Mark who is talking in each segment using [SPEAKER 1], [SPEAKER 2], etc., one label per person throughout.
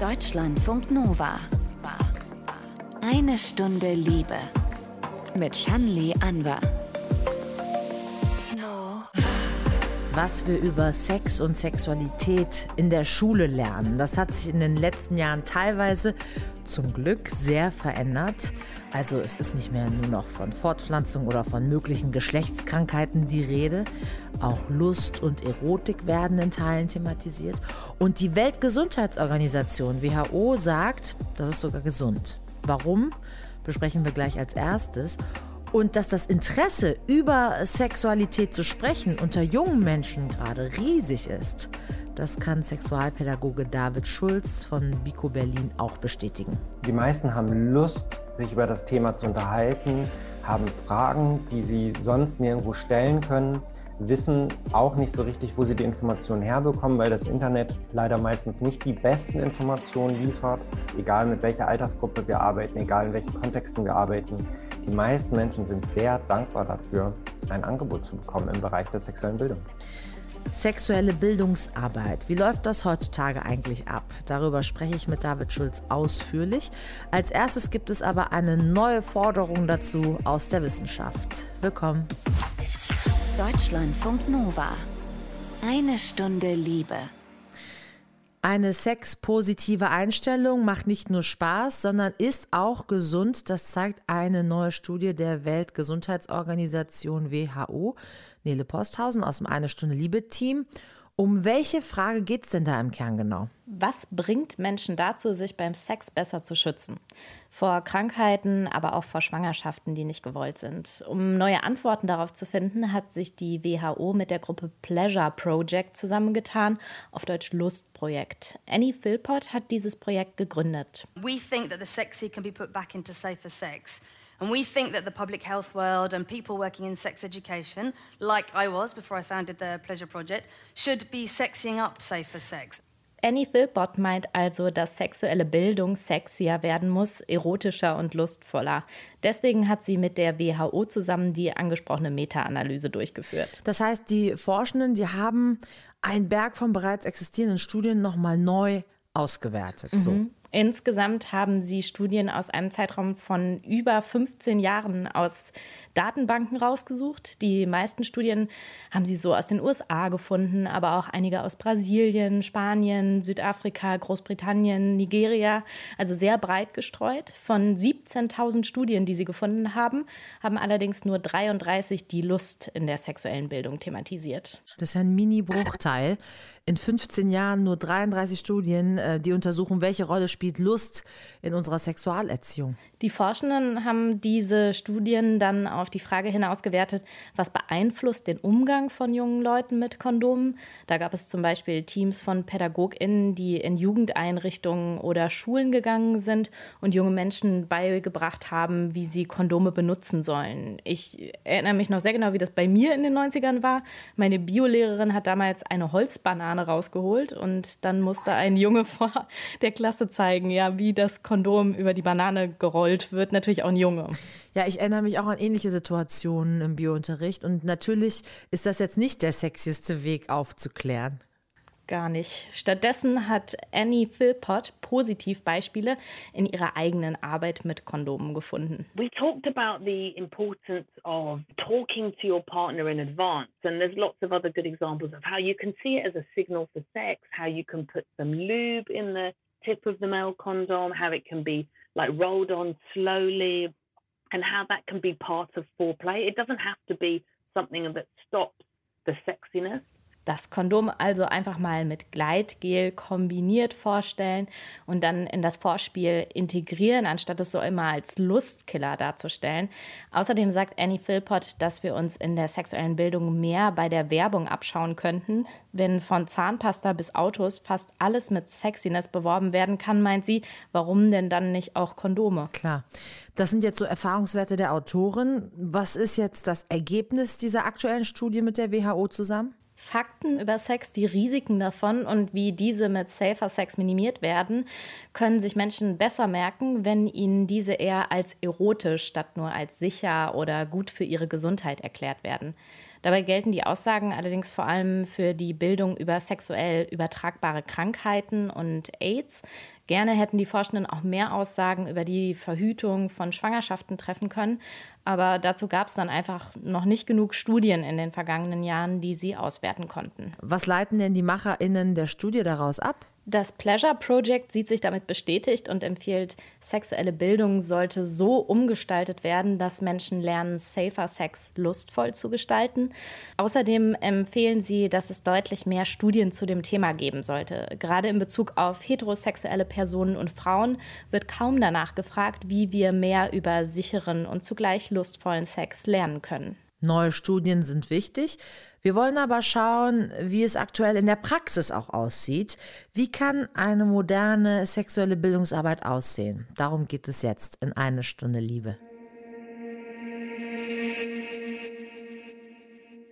[SPEAKER 1] Deutschlandfunk Nova. Eine Stunde Liebe. Mit Shanli Anwar.
[SPEAKER 2] Was wir über Sex und Sexualität in der Schule lernen, das hat sich in den letzten Jahren teilweise zum Glück sehr verändert. Also es ist nicht mehr nur noch von Fortpflanzung oder von möglichen Geschlechtskrankheiten die Rede. Auch Lust und Erotik werden in Teilen thematisiert. Und die Weltgesundheitsorganisation WHO sagt, das ist sogar gesund. Warum? Besprechen wir gleich als erstes. Und dass das Interesse über Sexualität zu sprechen unter jungen Menschen gerade riesig ist, das kann Sexualpädagoge David Schulz von Bico Berlin auch bestätigen.
[SPEAKER 3] Die meisten haben Lust, sich über das Thema zu unterhalten, haben Fragen, die sie sonst nirgendwo stellen können wissen auch nicht so richtig, wo sie die Informationen herbekommen, weil das Internet leider meistens nicht die besten Informationen liefert, egal mit welcher Altersgruppe wir arbeiten, egal in welchen Kontexten wir arbeiten. Die meisten Menschen sind sehr dankbar dafür, ein Angebot zu bekommen im Bereich der sexuellen Bildung.
[SPEAKER 2] Sexuelle Bildungsarbeit. Wie läuft das heutzutage eigentlich ab? Darüber spreche ich mit David Schulz ausführlich. Als erstes gibt es aber eine neue Forderung dazu aus der Wissenschaft. Willkommen.
[SPEAKER 1] Deutschlandfunk Nova. Eine Stunde Liebe.
[SPEAKER 2] Eine sexpositive Einstellung macht nicht nur Spaß, sondern ist auch gesund. Das zeigt eine neue Studie der Weltgesundheitsorganisation WHO. Nele Posthausen aus dem Eine Stunde Liebe Team. Um welche Frage geht es denn da im Kern genau?
[SPEAKER 4] Was bringt Menschen dazu, sich beim Sex besser zu schützen? vor Krankheiten, aber auch vor Schwangerschaften, die nicht gewollt sind. Um neue Antworten darauf zu finden, hat sich die WHO mit der Gruppe Pleasure Project zusammengetan, auf Deutsch Lustprojekt. Annie Philpott hat dieses Projekt gegründet.
[SPEAKER 5] We think that the sexy can be put back into safer sex. And we think that the public health world and people working in sex education, like I was before I founded the Pleasure Project, should be sexying up safer sex.
[SPEAKER 4] Annie Philpott meint also, dass sexuelle Bildung sexier werden muss, erotischer und lustvoller. Deswegen hat sie mit der WHO zusammen die angesprochene Meta-Analyse durchgeführt.
[SPEAKER 2] Das heißt, die Forschenden, die haben einen Berg von bereits existierenden Studien nochmal neu ausgewertet. Mhm. So.
[SPEAKER 4] Insgesamt haben sie Studien aus einem Zeitraum von über 15 Jahren aus Datenbanken rausgesucht. Die meisten Studien haben sie so aus den USA gefunden, aber auch einige aus Brasilien, Spanien, Südafrika, Großbritannien, Nigeria, also sehr breit gestreut. Von 17.000 Studien, die sie gefunden haben, haben allerdings nur 33 die Lust in der sexuellen Bildung thematisiert.
[SPEAKER 2] Das ist ein Mini-Bruchteil. In 15 Jahren nur 33 Studien, äh, die untersuchen, welche Rolle spielt Lust in unserer Sexualerziehung.
[SPEAKER 4] Die Forschenden haben diese Studien dann auf die Frage hin ausgewertet, was beeinflusst den Umgang von jungen Leuten mit Kondomen. Da gab es zum Beispiel Teams von PädagogInnen, die in Jugendeinrichtungen oder Schulen gegangen sind und junge Menschen beigebracht haben, wie sie Kondome benutzen sollen. Ich erinnere mich noch sehr genau, wie das bei mir in den 90ern war. Meine Biolehrerin hat damals eine Holzbanane rausgeholt und dann musste ein Junge vor der Klasse zeigen, ja, wie das Kondom über die Banane gerollt wird. Natürlich auch ein Junge.
[SPEAKER 2] Ja, ich erinnere mich auch an ähnliche Situationen im Biounterricht. Und natürlich ist das jetzt nicht der sexieste Weg aufzuklären.
[SPEAKER 4] Gar nicht. Stattdessen hat Annie Philpott Positivbeispiele in ihrer eigenen Arbeit mit Kondomen gefunden.
[SPEAKER 6] We talked about the importance of talking to your partner in advance and there's lots of other good examples of how you can see it as a signal for sex, how you can put some lube in the tip of the male condom, how it can be like rolled on slowly and how that can be part of foreplay. It doesn't have to be something that stops the sexiness.
[SPEAKER 4] Das Kondom also einfach mal mit Gleitgel kombiniert vorstellen und dann in das Vorspiel integrieren, anstatt es so immer als Lustkiller darzustellen. Außerdem sagt Annie Philpott, dass wir uns in der sexuellen Bildung mehr bei der Werbung abschauen könnten. Wenn von Zahnpasta bis Autos fast alles mit Sexiness beworben werden kann, meint sie, warum denn dann nicht auch Kondome?
[SPEAKER 2] Klar. Das sind jetzt so Erfahrungswerte der Autorin. Was ist jetzt das Ergebnis dieser aktuellen Studie mit der WHO zusammen?
[SPEAKER 4] Fakten über Sex, die Risiken davon und wie diese mit Safer Sex minimiert werden, können sich Menschen besser merken, wenn ihnen diese eher als erotisch statt nur als sicher oder gut für ihre Gesundheit erklärt werden. Dabei gelten die Aussagen allerdings vor allem für die Bildung über sexuell übertragbare Krankheiten und AIDS. Gerne hätten die Forschenden auch mehr Aussagen über die Verhütung von Schwangerschaften treffen können, aber dazu gab es dann einfach noch nicht genug Studien in den vergangenen Jahren, die sie auswerten konnten.
[SPEAKER 2] Was leiten denn die Macherinnen der Studie daraus ab?
[SPEAKER 4] Das Pleasure Project sieht sich damit bestätigt und empfiehlt, sexuelle Bildung sollte so umgestaltet werden, dass Menschen lernen, safer Sex lustvoll zu gestalten. Außerdem empfehlen sie, dass es deutlich mehr Studien zu dem Thema geben sollte. Gerade in Bezug auf heterosexuelle Personen und Frauen wird kaum danach gefragt, wie wir mehr über sicheren und zugleich lustvollen Sex lernen können.
[SPEAKER 2] Neue Studien sind wichtig. Wir wollen aber schauen, wie es aktuell in der Praxis auch aussieht. Wie kann eine moderne sexuelle Bildungsarbeit aussehen? Darum geht es jetzt in eine Stunde Liebe.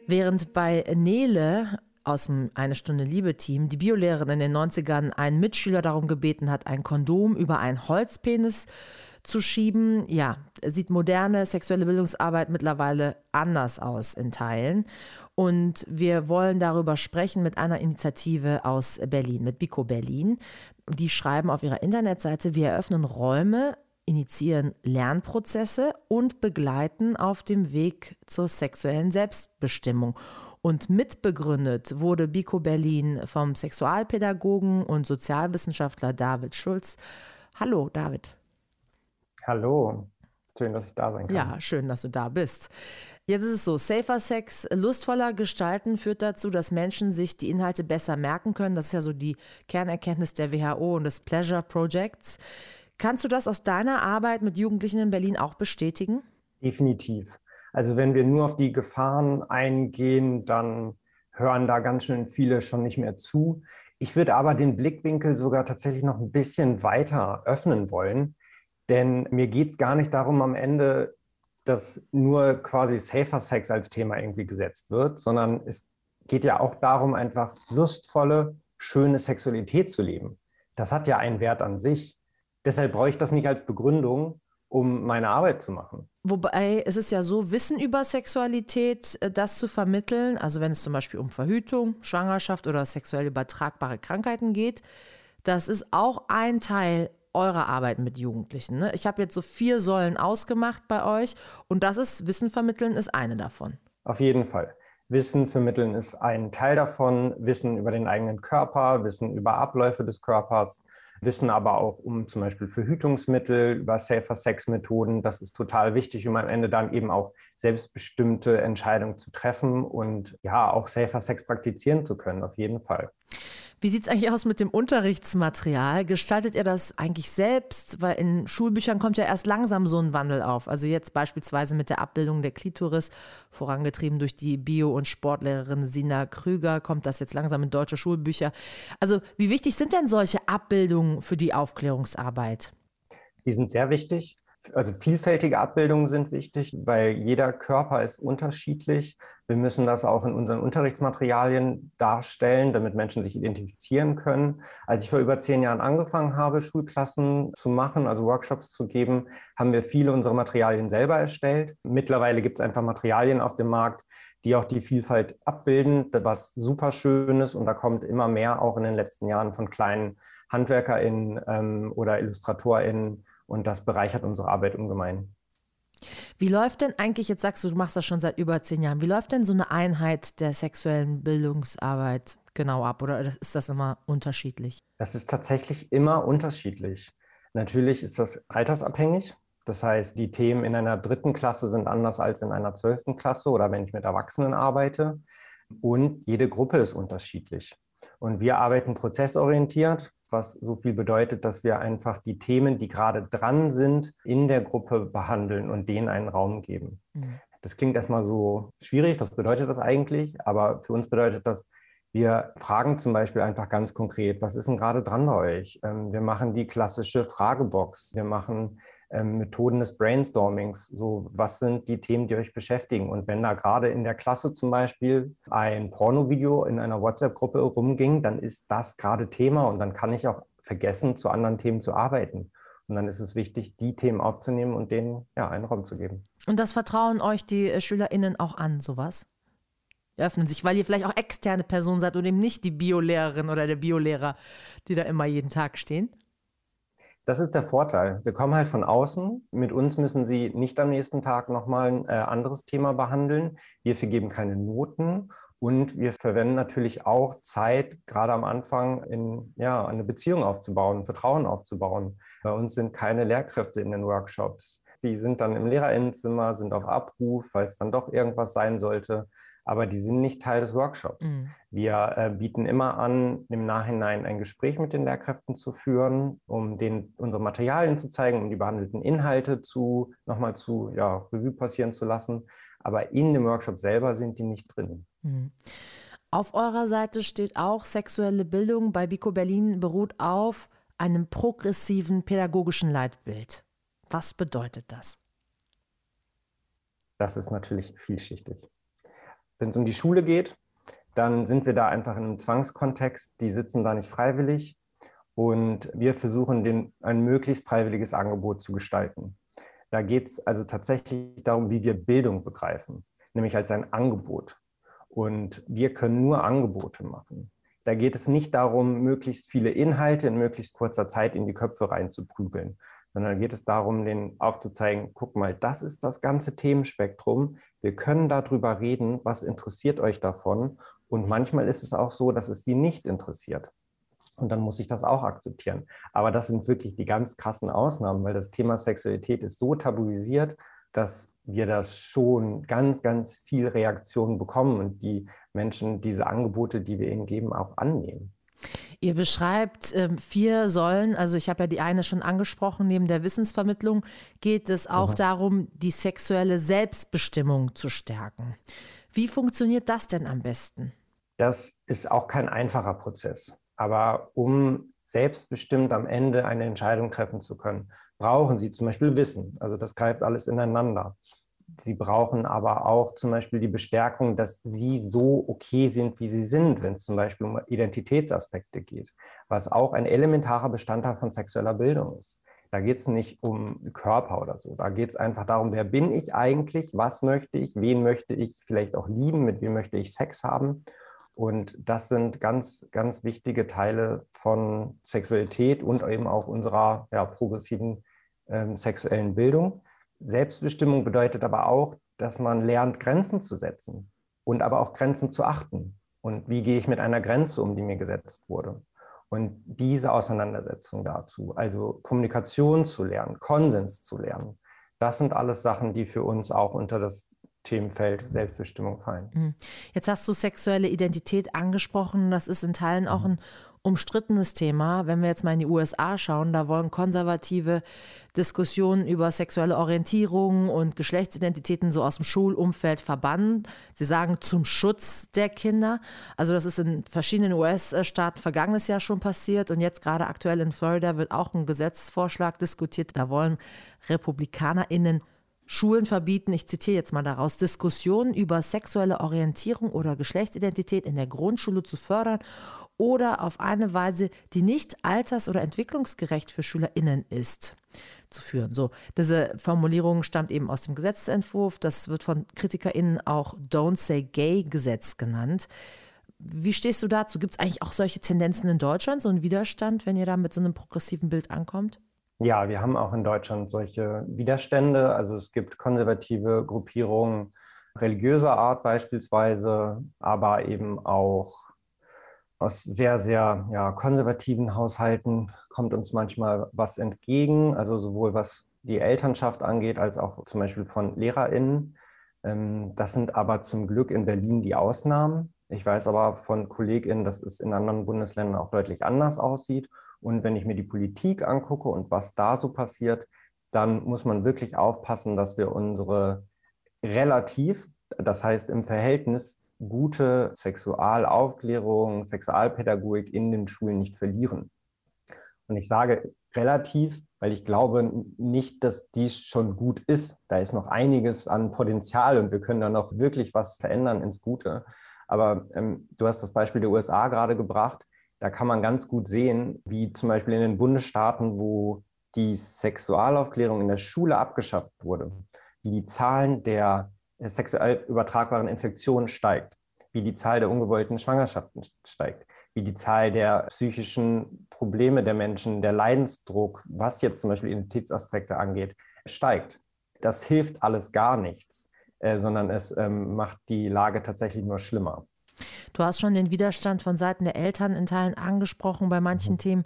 [SPEAKER 2] Während bei Nele aus dem Eine Stunde Liebe Team die Biolehrerin in den 90ern einen Mitschüler darum gebeten hat, ein Kondom über einen Holzpenis zu schieben. Ja, sieht moderne sexuelle Bildungsarbeit mittlerweile anders aus in Teilen. Und wir wollen darüber sprechen mit einer Initiative aus Berlin, mit Bico Berlin. Die schreiben auf ihrer Internetseite, wir eröffnen Räume, initiieren Lernprozesse und begleiten auf dem Weg zur sexuellen Selbstbestimmung. Und mitbegründet wurde Bico Berlin vom Sexualpädagogen und Sozialwissenschaftler David Schulz. Hallo, David.
[SPEAKER 3] Hallo, schön, dass ich da sein kann.
[SPEAKER 2] Ja, schön, dass du da bist. Jetzt ist es so, safer Sex, lustvoller gestalten führt dazu, dass Menschen sich die Inhalte besser merken können. Das ist ja so die Kernerkenntnis der WHO und des Pleasure Projects. Kannst du das aus deiner Arbeit mit Jugendlichen in Berlin auch bestätigen?
[SPEAKER 3] Definitiv. Also wenn wir nur auf die Gefahren eingehen, dann hören da ganz schön viele schon nicht mehr zu. Ich würde aber den Blickwinkel sogar tatsächlich noch ein bisschen weiter öffnen wollen. Denn mir geht es gar nicht darum, am Ende, dass nur quasi Safer Sex als Thema irgendwie gesetzt wird, sondern es geht ja auch darum, einfach lustvolle, schöne Sexualität zu leben. Das hat ja einen Wert an sich. Deshalb brauche ich das nicht als Begründung, um meine Arbeit zu machen.
[SPEAKER 2] Wobei es ist ja so, Wissen über Sexualität, äh, das zu vermitteln, also wenn es zum Beispiel um Verhütung, Schwangerschaft oder sexuell übertragbare Krankheiten geht, das ist auch ein Teil eurer Arbeit mit Jugendlichen. Ne? Ich habe jetzt so vier Säulen ausgemacht bei euch und das ist Wissen vermitteln ist eine davon.
[SPEAKER 3] Auf jeden Fall. Wissen vermitteln ist ein Teil davon. Wissen über den eigenen Körper, Wissen über Abläufe des Körpers, Wissen aber auch um zum Beispiel Verhütungsmittel, über Safer Sex Methoden. Das ist total wichtig, um am Ende dann eben auch selbstbestimmte Entscheidungen zu treffen und ja, auch Safer Sex praktizieren zu können, auf jeden Fall.
[SPEAKER 2] Wie sieht es eigentlich aus mit dem Unterrichtsmaterial? Gestaltet ihr das eigentlich selbst? Weil in Schulbüchern kommt ja erst langsam so ein Wandel auf. Also jetzt beispielsweise mit der Abbildung der Klitoris, vorangetrieben durch die Bio- und Sportlehrerin Sina Krüger, kommt das jetzt langsam in deutsche Schulbücher. Also wie wichtig sind denn solche Abbildungen für die Aufklärungsarbeit?
[SPEAKER 3] Die sind sehr wichtig. Also vielfältige Abbildungen sind wichtig, weil jeder Körper ist unterschiedlich. Wir müssen das auch in unseren Unterrichtsmaterialien darstellen, damit Menschen sich identifizieren können. Als ich vor über zehn Jahren angefangen habe, Schulklassen zu machen, also Workshops zu geben, haben wir viele unserer Materialien selber erstellt. Mittlerweile gibt es einfach Materialien auf dem Markt, die auch die Vielfalt abbilden, was super schön ist. Und da kommt immer mehr auch in den letzten Jahren von kleinen HandwerkerInnen ähm, oder IllustratorInnen und das bereichert unsere Arbeit ungemein.
[SPEAKER 2] Wie läuft denn eigentlich, jetzt sagst du, du machst das schon seit über zehn Jahren, wie läuft denn so eine Einheit der sexuellen Bildungsarbeit genau ab oder ist das immer unterschiedlich?
[SPEAKER 3] Das ist tatsächlich immer unterschiedlich. Natürlich ist das altersabhängig. Das heißt, die Themen in einer dritten Klasse sind anders als in einer zwölften Klasse oder wenn ich mit Erwachsenen arbeite. Und jede Gruppe ist unterschiedlich. Und wir arbeiten prozessorientiert was so viel bedeutet, dass wir einfach die Themen, die gerade dran sind, in der Gruppe behandeln und denen einen Raum geben. Mhm. Das klingt erstmal so schwierig. Was bedeutet das eigentlich? Aber für uns bedeutet das, wir fragen zum Beispiel einfach ganz konkret, was ist denn gerade dran bei euch? Ähm, wir machen die klassische Fragebox. Wir machen Methoden des Brainstormings. So, was sind die Themen, die euch beschäftigen? Und wenn da gerade in der Klasse zum Beispiel ein Pornovideo in einer WhatsApp-Gruppe rumging, dann ist das gerade Thema und dann kann ich auch vergessen, zu anderen Themen zu arbeiten. Und dann ist es wichtig, die Themen aufzunehmen und denen ja, einen Raum zu geben.
[SPEAKER 2] Und das vertrauen euch die äh, SchülerInnen auch an, sowas? öffnen sich, weil ihr vielleicht auch externe Person seid und eben nicht die Biolehrerin oder der Biolehrer, die da immer jeden Tag stehen?
[SPEAKER 3] Das ist der Vorteil. Wir kommen halt von außen. Mit uns müssen Sie nicht am nächsten Tag nochmal ein äh, anderes Thema behandeln. Wir vergeben keine Noten und wir verwenden natürlich auch Zeit, gerade am Anfang, in, ja, eine Beziehung aufzubauen, Vertrauen aufzubauen. Bei uns sind keine Lehrkräfte in den Workshops. Sie sind dann im Lehrerinnenzimmer, sind auf Abruf, falls dann doch irgendwas sein sollte aber die sind nicht Teil des Workshops. Mhm. Wir äh, bieten immer an, im Nachhinein ein Gespräch mit den Lehrkräften zu führen, um denen unsere Materialien zu zeigen, um die behandelten Inhalte zu nochmal zu ja, Revue passieren zu lassen. Aber in dem Workshop selber sind die nicht drin. Mhm.
[SPEAKER 2] Auf eurer Seite steht auch, sexuelle Bildung bei Bico Berlin beruht auf einem progressiven pädagogischen Leitbild. Was bedeutet das?
[SPEAKER 3] Das ist natürlich vielschichtig. Wenn es um die Schule geht, dann sind wir da einfach in einem Zwangskontext. Die sitzen da nicht freiwillig und wir versuchen, den, ein möglichst freiwilliges Angebot zu gestalten. Da geht es also tatsächlich darum, wie wir Bildung begreifen, nämlich als ein Angebot. Und wir können nur Angebote machen. Da geht es nicht darum, möglichst viele Inhalte in möglichst kurzer Zeit in die Köpfe reinzuprügeln, sondern geht es darum, denen aufzuzeigen, guck mal, das ist das ganze Themenspektrum. Wir können darüber reden, was interessiert euch davon. Und manchmal ist es auch so, dass es sie nicht interessiert. Und dann muss ich das auch akzeptieren. Aber das sind wirklich die ganz krassen Ausnahmen, weil das Thema Sexualität ist so tabuisiert, dass wir das schon ganz, ganz viel Reaktionen bekommen und die Menschen diese Angebote, die wir ihnen geben, auch annehmen.
[SPEAKER 2] Ihr beschreibt ähm, vier Säulen, also ich habe ja die eine schon angesprochen, neben der Wissensvermittlung geht es auch mhm. darum, die sexuelle Selbstbestimmung zu stärken. Wie funktioniert das denn am besten?
[SPEAKER 3] Das ist auch kein einfacher Prozess. Aber um selbstbestimmt am Ende eine Entscheidung treffen zu können, brauchen Sie zum Beispiel Wissen. Also das greift alles ineinander. Sie brauchen aber auch zum Beispiel die Bestärkung, dass sie so okay sind, wie sie sind, wenn es zum Beispiel um Identitätsaspekte geht, was auch ein elementarer Bestandteil von sexueller Bildung ist. Da geht es nicht um Körper oder so. Da geht es einfach darum, wer bin ich eigentlich, was möchte ich, wen möchte ich vielleicht auch lieben, mit wem möchte ich Sex haben. Und das sind ganz, ganz wichtige Teile von Sexualität und eben auch unserer ja, progressiven ähm, sexuellen Bildung. Selbstbestimmung bedeutet aber auch, dass man lernt, Grenzen zu setzen und aber auch Grenzen zu achten. Und wie gehe ich mit einer Grenze um, die mir gesetzt wurde? Und diese Auseinandersetzung dazu, also Kommunikation zu lernen, Konsens zu lernen, das sind alles Sachen, die für uns auch unter das Themenfeld Selbstbestimmung fallen. Mhm.
[SPEAKER 2] Jetzt hast du sexuelle Identität angesprochen. Das ist in Teilen auch mhm. ein umstrittenes Thema. Wenn wir jetzt mal in die USA schauen, da wollen konservative Diskussionen über sexuelle Orientierung und Geschlechtsidentitäten so aus dem Schulumfeld verbannen. Sie sagen zum Schutz der Kinder. Also das ist in verschiedenen US-Staaten vergangenes Jahr schon passiert und jetzt gerade aktuell in Florida wird auch ein Gesetzesvorschlag diskutiert. Da wollen RepublikanerInnen Schulen verbieten, ich zitiere jetzt mal daraus, Diskussionen über sexuelle Orientierung oder Geschlechtsidentität in der Grundschule zu fördern oder auf eine Weise, die nicht alters- oder entwicklungsgerecht für SchülerInnen ist zu führen. So, diese Formulierung stammt eben aus dem Gesetzentwurf. Das wird von KritikerInnen auch Don't Say Gay Gesetz genannt. Wie stehst du dazu? Gibt es eigentlich auch solche Tendenzen in Deutschland, so einen Widerstand, wenn ihr da mit so einem progressiven Bild ankommt?
[SPEAKER 3] Ja, wir haben auch in Deutschland solche Widerstände. Also es gibt konservative Gruppierungen religiöser Art beispielsweise, aber eben auch aus sehr, sehr ja, konservativen Haushalten kommt uns manchmal was entgegen, also sowohl was die Elternschaft angeht, als auch zum Beispiel von LehrerInnen. Ähm, das sind aber zum Glück in Berlin die Ausnahmen. Ich weiß aber von KollegInnen, dass es in anderen Bundesländern auch deutlich anders aussieht. Und wenn ich mir die Politik angucke und was da so passiert, dann muss man wirklich aufpassen, dass wir unsere relativ, das heißt im Verhältnis gute Sexualaufklärung, Sexualpädagogik in den Schulen nicht verlieren. Und ich sage relativ, weil ich glaube nicht, dass dies schon gut ist. Da ist noch einiges an Potenzial und wir können da noch wirklich was verändern ins Gute. Aber ähm, du hast das Beispiel der USA gerade gebracht. Da kann man ganz gut sehen, wie zum Beispiel in den Bundesstaaten, wo die Sexualaufklärung in der Schule abgeschafft wurde, wie die Zahlen der sexuell übertragbaren Infektionen steigt, wie die Zahl der ungewollten Schwangerschaften steigt, wie die Zahl der psychischen Probleme der Menschen, der Leidensdruck, was jetzt zum Beispiel Identitätsaspekte angeht, steigt. Das hilft alles gar nichts, äh, sondern es ähm, macht die Lage tatsächlich nur schlimmer.
[SPEAKER 2] Du hast schon den Widerstand von Seiten der Eltern in Teilen angesprochen bei manchen mhm. Themen.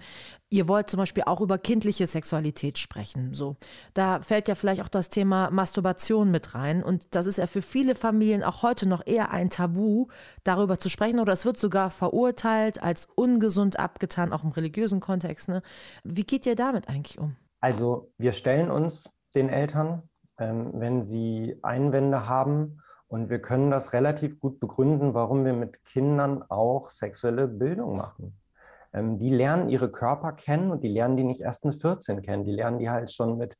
[SPEAKER 2] Ihr wollt zum Beispiel auch über kindliche Sexualität sprechen. So, da fällt ja vielleicht auch das Thema Masturbation mit rein. Und das ist ja für viele Familien auch heute noch eher ein Tabu, darüber zu sprechen. Oder es wird sogar verurteilt, als ungesund abgetan, auch im religiösen Kontext. Ne? Wie geht ihr damit eigentlich um?
[SPEAKER 3] Also wir stellen uns den Eltern, ähm, wenn sie Einwände haben und wir können das relativ gut begründen, warum wir mit Kindern auch sexuelle Bildung machen. Ähm, die lernen ihre Körper kennen und die lernen die nicht erst mit 14 kennen. Die lernen die halt schon mit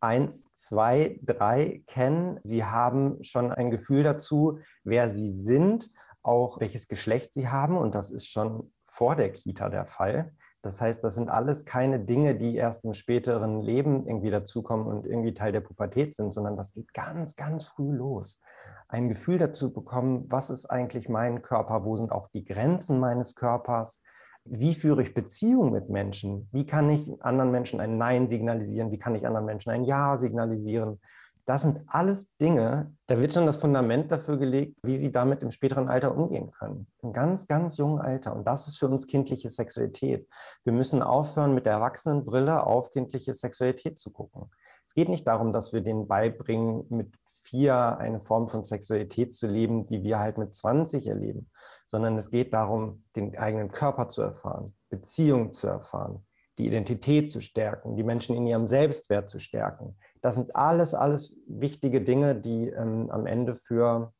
[SPEAKER 3] 1, 2, 3 kennen. Sie haben schon ein Gefühl dazu, wer sie sind, auch welches Geschlecht sie haben. Und das ist schon vor der Kita der Fall. Das heißt, das sind alles keine Dinge, die erst im späteren Leben irgendwie dazukommen und irgendwie Teil der Pubertät sind, sondern das geht ganz, ganz früh los ein Gefühl dazu bekommen, was ist eigentlich mein Körper, wo sind auch die Grenzen meines Körpers, wie führe ich Beziehungen mit Menschen, wie kann ich anderen Menschen ein Nein signalisieren, wie kann ich anderen Menschen ein Ja signalisieren. Das sind alles Dinge, da wird schon das Fundament dafür gelegt, wie sie damit im späteren Alter umgehen können. Im ganz, ganz jungen Alter. Und das ist für uns kindliche Sexualität. Wir müssen aufhören, mit der Erwachsenenbrille auf kindliche Sexualität zu gucken. Es geht nicht darum, dass wir denen beibringen, mit vier eine Form von Sexualität zu leben, die wir halt mit 20 erleben, sondern es geht darum, den eigenen Körper zu erfahren, Beziehungen zu erfahren, die Identität zu stärken, die Menschen in ihrem Selbstwert zu stärken. Das sind alles, alles wichtige Dinge, die ähm, am Ende für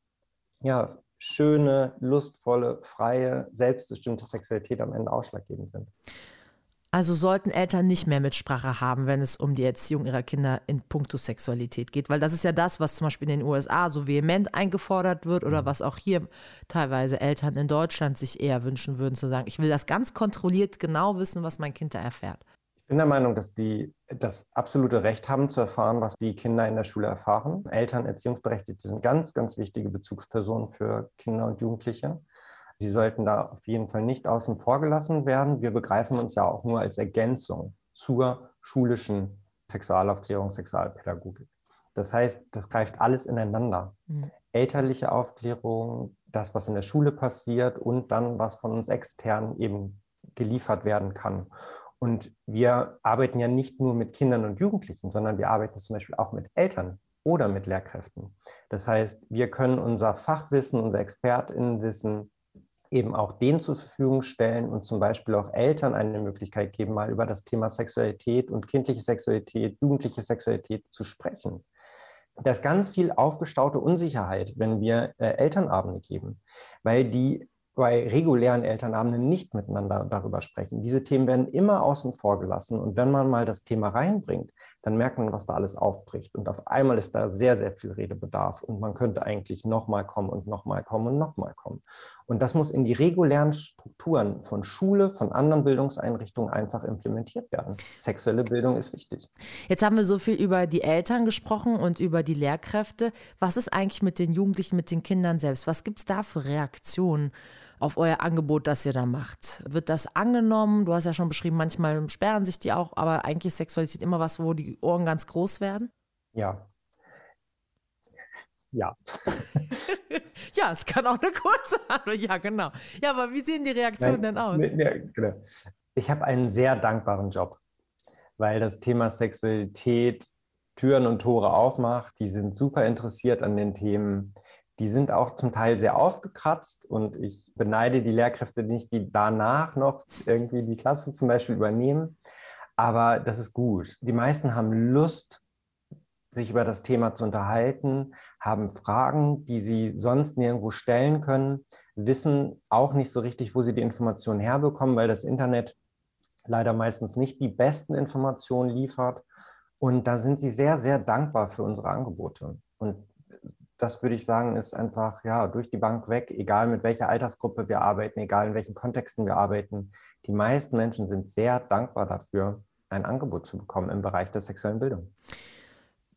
[SPEAKER 3] ja, schöne, lustvolle, freie, selbstbestimmte Sexualität am Ende ausschlaggebend sind.
[SPEAKER 2] Also sollten Eltern nicht mehr Mitsprache haben, wenn es um die Erziehung ihrer Kinder in puncto Sexualität geht. Weil das ist ja das, was zum Beispiel in den USA so vehement eingefordert wird oder mhm. was auch hier teilweise Eltern in Deutschland sich eher wünschen würden, zu sagen, ich will das ganz kontrolliert genau wissen, was mein Kind da erfährt.
[SPEAKER 3] Ich bin der Meinung, dass die das absolute Recht haben zu erfahren, was die Kinder in der Schule erfahren. Eltern, Erziehungsberechtigte sind ganz, ganz wichtige Bezugspersonen für Kinder und Jugendliche. Sie sollten da auf jeden Fall nicht außen vor gelassen werden. Wir begreifen uns ja auch nur als Ergänzung zur schulischen Sexualaufklärung, Sexualpädagogik. Das heißt, das greift alles ineinander. Mhm. Elterliche Aufklärung, das, was in der Schule passiert und dann, was von uns extern eben geliefert werden kann. Und wir arbeiten ja nicht nur mit Kindern und Jugendlichen, sondern wir arbeiten zum Beispiel auch mit Eltern oder mit Lehrkräften. Das heißt, wir können unser Fachwissen, unser Expertinnenwissen eben auch denen zur Verfügung stellen und zum Beispiel auch Eltern eine Möglichkeit geben, mal über das Thema Sexualität und kindliche Sexualität, jugendliche Sexualität zu sprechen. Da ist ganz viel aufgestaute Unsicherheit, wenn wir äh, Elternabende geben, weil die bei regulären Elternabenden nicht miteinander darüber sprechen. Diese Themen werden immer außen vor gelassen. Und wenn man mal das Thema reinbringt, dann merkt man, was da alles aufbricht. Und auf einmal ist da sehr, sehr viel Redebedarf. Und man könnte eigentlich nochmal kommen und nochmal kommen und nochmal kommen. Und das muss in die regulären Strukturen von Schule, von anderen Bildungseinrichtungen einfach implementiert werden. Sexuelle Bildung ist wichtig.
[SPEAKER 2] Jetzt haben wir so viel über die Eltern gesprochen und über die Lehrkräfte. Was ist eigentlich mit den Jugendlichen, mit den Kindern selbst? Was gibt es da für Reaktionen? Auf euer Angebot, das ihr da macht? Wird das angenommen? Du hast ja schon beschrieben, manchmal sperren sich die auch, aber eigentlich ist Sexualität immer was, wo die Ohren ganz groß werden?
[SPEAKER 3] Ja. Ja.
[SPEAKER 2] ja, es kann auch eine kurze Antwort. Ja, genau. Ja, aber wie sehen die Reaktionen Nein, denn aus? Ne,
[SPEAKER 3] genau. Ich habe einen sehr dankbaren Job, weil das Thema Sexualität Türen und Tore aufmacht. Die sind super interessiert an den Themen die sind auch zum Teil sehr aufgekratzt und ich beneide die Lehrkräfte nicht, die danach noch irgendwie die Klasse zum Beispiel übernehmen. Aber das ist gut. Die meisten haben Lust, sich über das Thema zu unterhalten, haben Fragen, die sie sonst nirgendwo stellen können, wissen auch nicht so richtig, wo sie die Informationen herbekommen, weil das Internet leider meistens nicht die besten Informationen liefert. Und da sind sie sehr, sehr dankbar für unsere Angebote. Und das würde ich sagen, ist einfach ja durch die Bank weg, egal mit welcher Altersgruppe wir arbeiten, egal in welchen Kontexten wir arbeiten. Die meisten Menschen sind sehr dankbar dafür, ein Angebot zu bekommen im Bereich der sexuellen Bildung.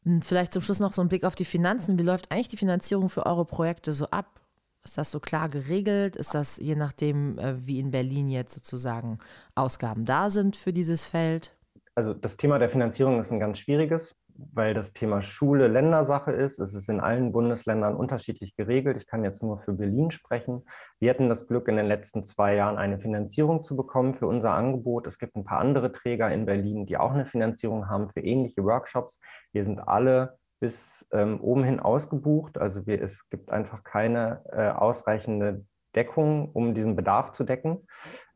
[SPEAKER 2] Hm, vielleicht zum Schluss noch so ein Blick auf die Finanzen. Wie läuft eigentlich die Finanzierung für eure Projekte so ab? Ist das so klar geregelt? Ist das je nachdem, äh, wie in Berlin jetzt sozusagen Ausgaben da sind für dieses Feld?
[SPEAKER 3] Also das Thema der Finanzierung ist ein ganz schwieriges weil das Thema Schule Ländersache ist. Es ist in allen Bundesländern unterschiedlich geregelt. Ich kann jetzt nur für Berlin sprechen. Wir hatten das Glück, in den letzten zwei Jahren eine Finanzierung zu bekommen für unser Angebot. Es gibt ein paar andere Träger in Berlin, die auch eine Finanzierung haben für ähnliche Workshops. Wir sind alle bis ähm, oben hin ausgebucht. Also wir, es gibt einfach keine äh, ausreichende Deckung, um diesen Bedarf zu decken.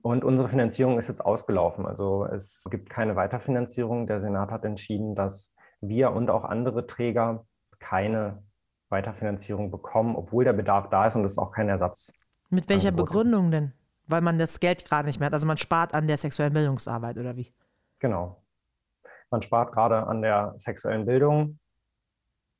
[SPEAKER 3] Und unsere Finanzierung ist jetzt ausgelaufen. Also es gibt keine Weiterfinanzierung. Der Senat hat entschieden, dass wir und auch andere Träger keine Weiterfinanzierung bekommen, obwohl der Bedarf da ist und es auch kein Ersatz.
[SPEAKER 2] Mit welcher Angebot Begründung denn? Weil man das Geld gerade nicht mehr hat. Also man spart an der sexuellen Bildungsarbeit oder wie?
[SPEAKER 3] Genau. Man spart gerade an der sexuellen Bildung,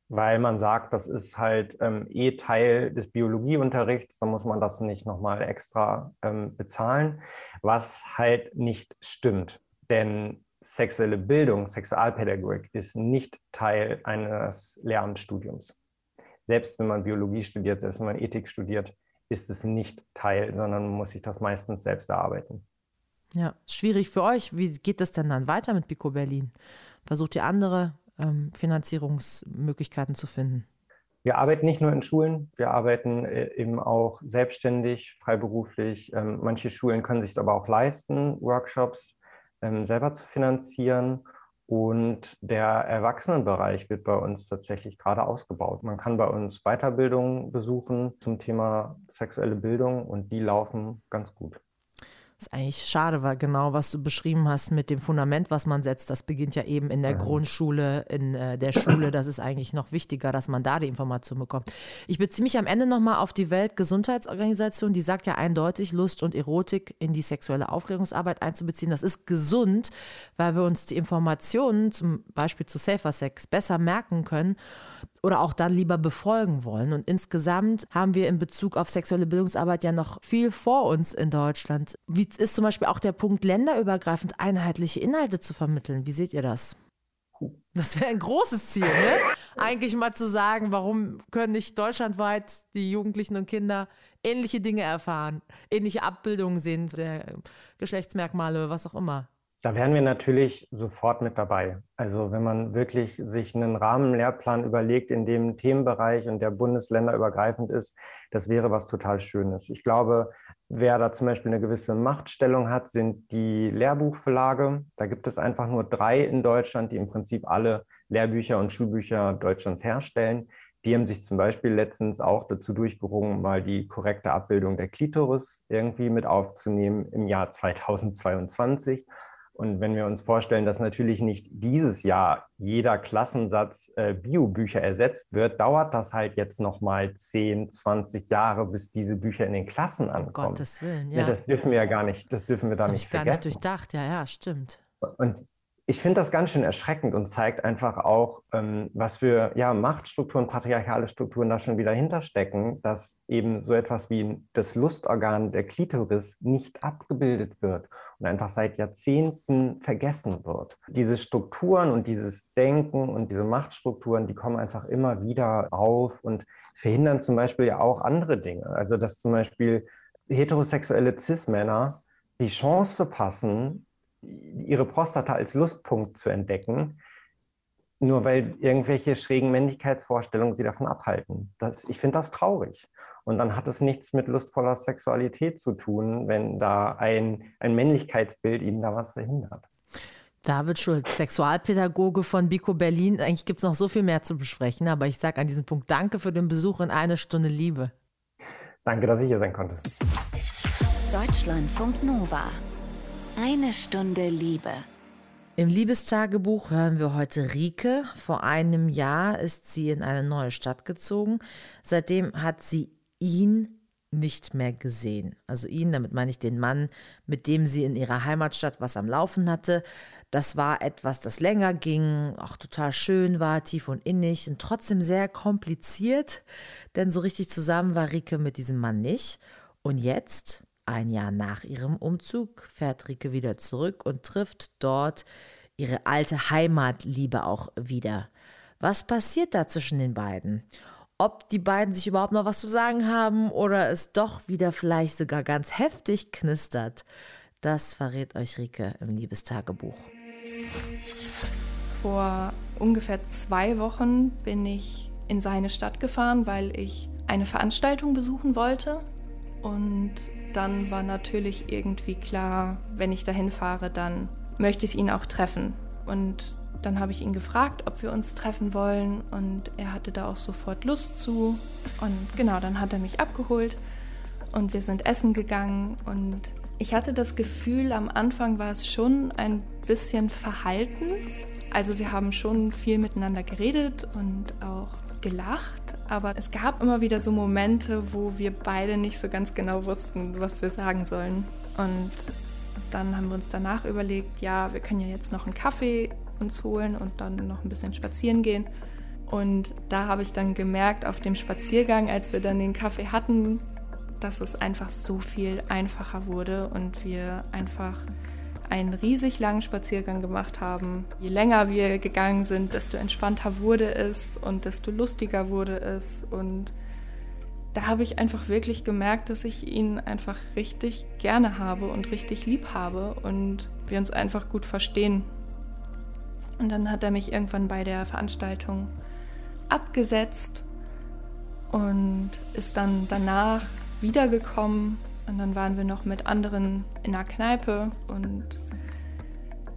[SPEAKER 3] weil man sagt, das ist halt ähm, eh Teil des Biologieunterrichts, da muss man das nicht nochmal extra ähm, bezahlen, was halt nicht stimmt. Denn sexuelle Bildung, Sexualpädagogik ist nicht Teil eines Lehramtsstudiums. Selbst wenn man Biologie studiert, selbst wenn man Ethik studiert, ist es nicht Teil, sondern man muss sich das meistens selbst erarbeiten.
[SPEAKER 2] Ja, schwierig für euch. Wie geht das denn dann weiter mit Pico Berlin? Versucht ihr andere ähm, Finanzierungsmöglichkeiten zu finden?
[SPEAKER 3] Wir arbeiten nicht nur in Schulen, wir arbeiten äh, eben auch selbstständig, freiberuflich. Ähm, manche Schulen können sich es aber auch leisten, Workshops ähm, selber zu finanzieren. Und der Erwachsenenbereich wird bei uns tatsächlich gerade ausgebaut. Man kann bei uns Weiterbildungen besuchen zum Thema sexuelle Bildung und die laufen ganz gut.
[SPEAKER 2] Das ist eigentlich schade, weil genau was du beschrieben hast mit dem Fundament, was man setzt, das beginnt ja eben in der ja. Grundschule, in äh, der Schule. Das ist eigentlich noch wichtiger, dass man da die Information bekommt. Ich beziehe mich am Ende nochmal auf die Weltgesundheitsorganisation. Die sagt ja eindeutig, Lust und Erotik in die sexuelle Aufklärungsarbeit einzubeziehen. Das ist gesund, weil wir uns die Informationen zum Beispiel zu Safer Sex besser merken können oder auch dann lieber befolgen wollen. Und insgesamt haben wir in Bezug auf sexuelle Bildungsarbeit ja noch viel vor uns in Deutschland. Wie ist zum Beispiel auch der Punkt, länderübergreifend einheitliche Inhalte zu vermitteln? Wie seht ihr das? Das wäre ein großes Ziel, ne? Eigentlich mal zu sagen, warum können nicht deutschlandweit die Jugendlichen und Kinder ähnliche Dinge erfahren, ähnliche Abbildungen sehen, der Geschlechtsmerkmale, was auch immer.
[SPEAKER 3] Da wären wir natürlich sofort mit dabei. Also wenn man wirklich sich einen Rahmenlehrplan überlegt, in dem Themenbereich und der bundesländerübergreifend ist, das wäre was total Schönes. Ich glaube, wer da zum Beispiel eine gewisse Machtstellung hat, sind die Lehrbuchverlage. Da gibt es einfach nur drei in Deutschland, die im Prinzip alle Lehrbücher und Schulbücher Deutschlands herstellen. Die haben sich zum Beispiel letztens auch dazu durchgerungen, mal die korrekte Abbildung der Klitoris irgendwie mit aufzunehmen im Jahr 2022. Und wenn wir uns vorstellen, dass natürlich nicht dieses Jahr jeder Klassensatz äh, Biobücher ersetzt wird, dauert das halt jetzt nochmal 10, 20 Jahre, bis diese Bücher in den Klassen ankommen.
[SPEAKER 2] Um Gottes Willen, ja.
[SPEAKER 3] ja. Das dürfen wir ja gar nicht, das dürfen wir da
[SPEAKER 2] das
[SPEAKER 3] nicht
[SPEAKER 2] ich
[SPEAKER 3] vergessen.
[SPEAKER 2] gar nicht durchdacht, ja, ja, stimmt.
[SPEAKER 3] Und ich finde das ganz schön erschreckend und zeigt einfach auch, ähm, was für ja, Machtstrukturen, patriarchale Strukturen da schon wieder hinterstecken, dass eben so etwas wie das Lustorgan der Klitoris nicht abgebildet wird und einfach seit Jahrzehnten vergessen wird. Diese Strukturen und dieses Denken und diese Machtstrukturen, die kommen einfach immer wieder auf und verhindern zum Beispiel ja auch andere Dinge. Also dass zum Beispiel heterosexuelle Cis-Männer die Chance verpassen, ihre Prostata als Lustpunkt zu entdecken, nur weil irgendwelche schrägen Männlichkeitsvorstellungen sie davon abhalten. Das, ich finde das traurig. Und dann hat es nichts mit lustvoller Sexualität zu tun, wenn da ein, ein Männlichkeitsbild ihnen da was verhindert.
[SPEAKER 2] David Schulz, Sexualpädagoge von Bico Berlin. Eigentlich gibt es noch so viel mehr zu besprechen, aber ich sage an diesem Punkt Danke für den Besuch in eine Stunde Liebe.
[SPEAKER 3] Danke, dass ich hier sein konnte.
[SPEAKER 1] Deutschlandfunk Nova. Eine Stunde Liebe.
[SPEAKER 2] Im Liebestagebuch hören wir heute Rike. Vor einem Jahr ist sie in eine neue Stadt gezogen. Seitdem hat sie ihn nicht mehr gesehen. Also ihn, damit meine ich den Mann, mit dem sie in ihrer Heimatstadt was am Laufen hatte. Das war etwas, das länger ging, auch total schön war, tief und innig und trotzdem sehr kompliziert, denn so richtig zusammen war Rike mit diesem Mann nicht. Und jetzt, ein Jahr nach ihrem Umzug fährt Rike wieder zurück und trifft dort ihre alte Heimatliebe auch wieder. Was passiert da zwischen den beiden? ob die beiden sich überhaupt noch was zu sagen haben oder es doch wieder vielleicht sogar ganz heftig knistert, das verrät euch Rike im Liebestagebuch.
[SPEAKER 7] Vor ungefähr zwei Wochen bin ich in seine Stadt gefahren, weil ich eine Veranstaltung besuchen wollte. Und dann war natürlich irgendwie klar, wenn ich dahin fahre, dann möchte ich ihn auch treffen. Und dann habe ich ihn gefragt, ob wir uns treffen wollen und er hatte da auch sofort Lust zu. Und genau, dann hat er mich abgeholt und wir sind essen gegangen und ich hatte das Gefühl, am Anfang war es schon ein bisschen verhalten. Also wir haben schon viel miteinander geredet und auch gelacht, aber es gab immer wieder so Momente, wo wir beide nicht so ganz genau wussten, was wir sagen sollen. Und dann haben wir uns danach überlegt, ja, wir können ja jetzt noch einen Kaffee uns holen und dann noch ein bisschen spazieren gehen. Und da habe ich dann gemerkt auf dem Spaziergang, als wir dann den Kaffee hatten, dass es einfach so viel einfacher wurde und wir einfach einen riesig langen Spaziergang gemacht haben. Je länger wir gegangen sind, desto entspannter wurde es und desto lustiger wurde es. Und da habe ich einfach wirklich gemerkt, dass ich ihn einfach richtig gerne habe und richtig lieb habe und wir uns einfach gut verstehen. Und dann hat er mich irgendwann bei der Veranstaltung abgesetzt und ist dann danach wiedergekommen. Und dann waren wir noch mit anderen in der Kneipe. Und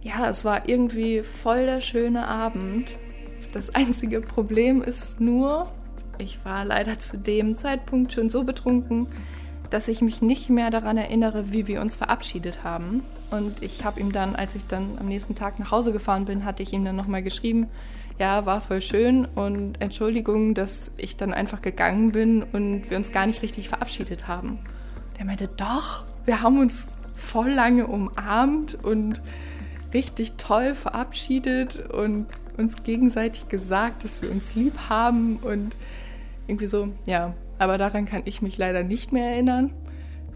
[SPEAKER 7] ja, es war irgendwie voll der schöne Abend. Das einzige Problem ist nur, ich war leider zu dem Zeitpunkt schon so betrunken, dass ich mich nicht mehr daran erinnere, wie wir uns verabschiedet haben. Und ich habe ihm dann, als ich dann am nächsten Tag nach Hause gefahren bin, hatte ich ihm dann nochmal geschrieben, ja, war voll schön und Entschuldigung, dass ich dann einfach gegangen bin und wir uns gar nicht richtig verabschiedet haben. Der meinte, doch, wir haben uns voll lange umarmt und richtig toll verabschiedet und uns gegenseitig gesagt, dass wir uns lieb haben und irgendwie so, ja, aber daran kann ich mich leider nicht mehr erinnern,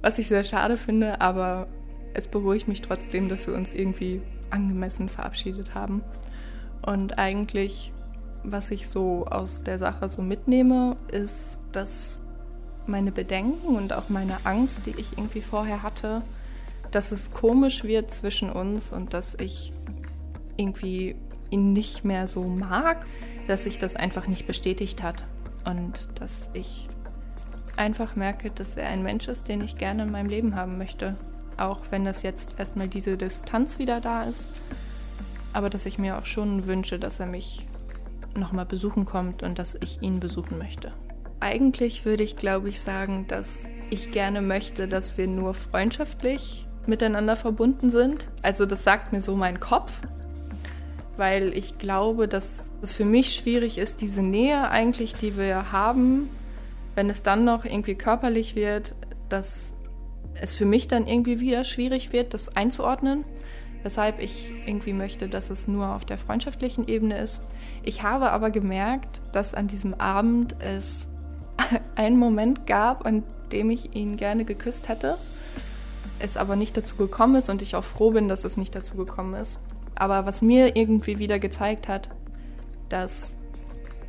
[SPEAKER 7] was ich sehr schade finde, aber es beruhigt mich trotzdem, dass wir uns irgendwie angemessen verabschiedet haben. Und eigentlich, was ich so aus der Sache so mitnehme, ist, dass meine Bedenken und auch meine Angst, die ich irgendwie vorher hatte, dass es komisch wird zwischen uns und dass ich irgendwie ihn nicht mehr so mag, dass sich das einfach nicht bestätigt hat und dass ich einfach merke, dass er ein Mensch ist, den ich gerne in meinem Leben haben möchte. Auch wenn das jetzt erstmal diese Distanz wieder da ist. Aber dass ich mir auch schon wünsche, dass er mich nochmal besuchen kommt und dass ich ihn besuchen möchte. Eigentlich würde ich, glaube ich, sagen, dass ich gerne möchte, dass wir nur freundschaftlich miteinander verbunden sind. Also das sagt mir so mein Kopf, weil ich glaube, dass es für mich schwierig ist, diese Nähe eigentlich, die wir haben, wenn es dann noch irgendwie körperlich wird, dass es für mich dann irgendwie wieder schwierig wird, das einzuordnen, weshalb ich irgendwie möchte, dass es nur auf der freundschaftlichen Ebene ist. Ich habe aber gemerkt, dass an diesem Abend es einen Moment gab, an dem ich ihn gerne geküsst hätte, es aber nicht dazu gekommen ist und ich auch froh bin, dass es nicht dazu gekommen ist. Aber was mir irgendwie wieder gezeigt hat, dass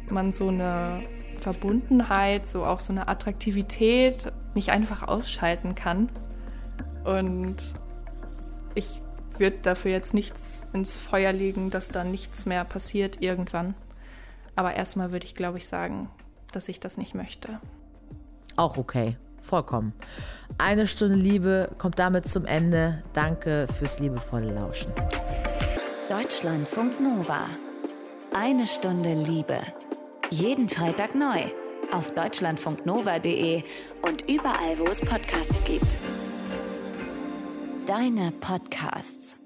[SPEAKER 7] man so eine Verbundenheit, so auch so eine Attraktivität nicht einfach ausschalten kann. Und ich würde dafür jetzt nichts ins Feuer legen, dass da nichts mehr passiert irgendwann. Aber erstmal würde ich, glaube ich, sagen, dass ich das nicht möchte.
[SPEAKER 2] Auch okay, vollkommen. Eine Stunde Liebe kommt damit zum Ende. Danke fürs liebevolle Lauschen.
[SPEAKER 1] Deutschlandfunk Nova. Eine Stunde Liebe. Jeden Freitag neu auf deutschlandfunknova.de und überall, wo es Podcasts gibt. Deine Podcasts.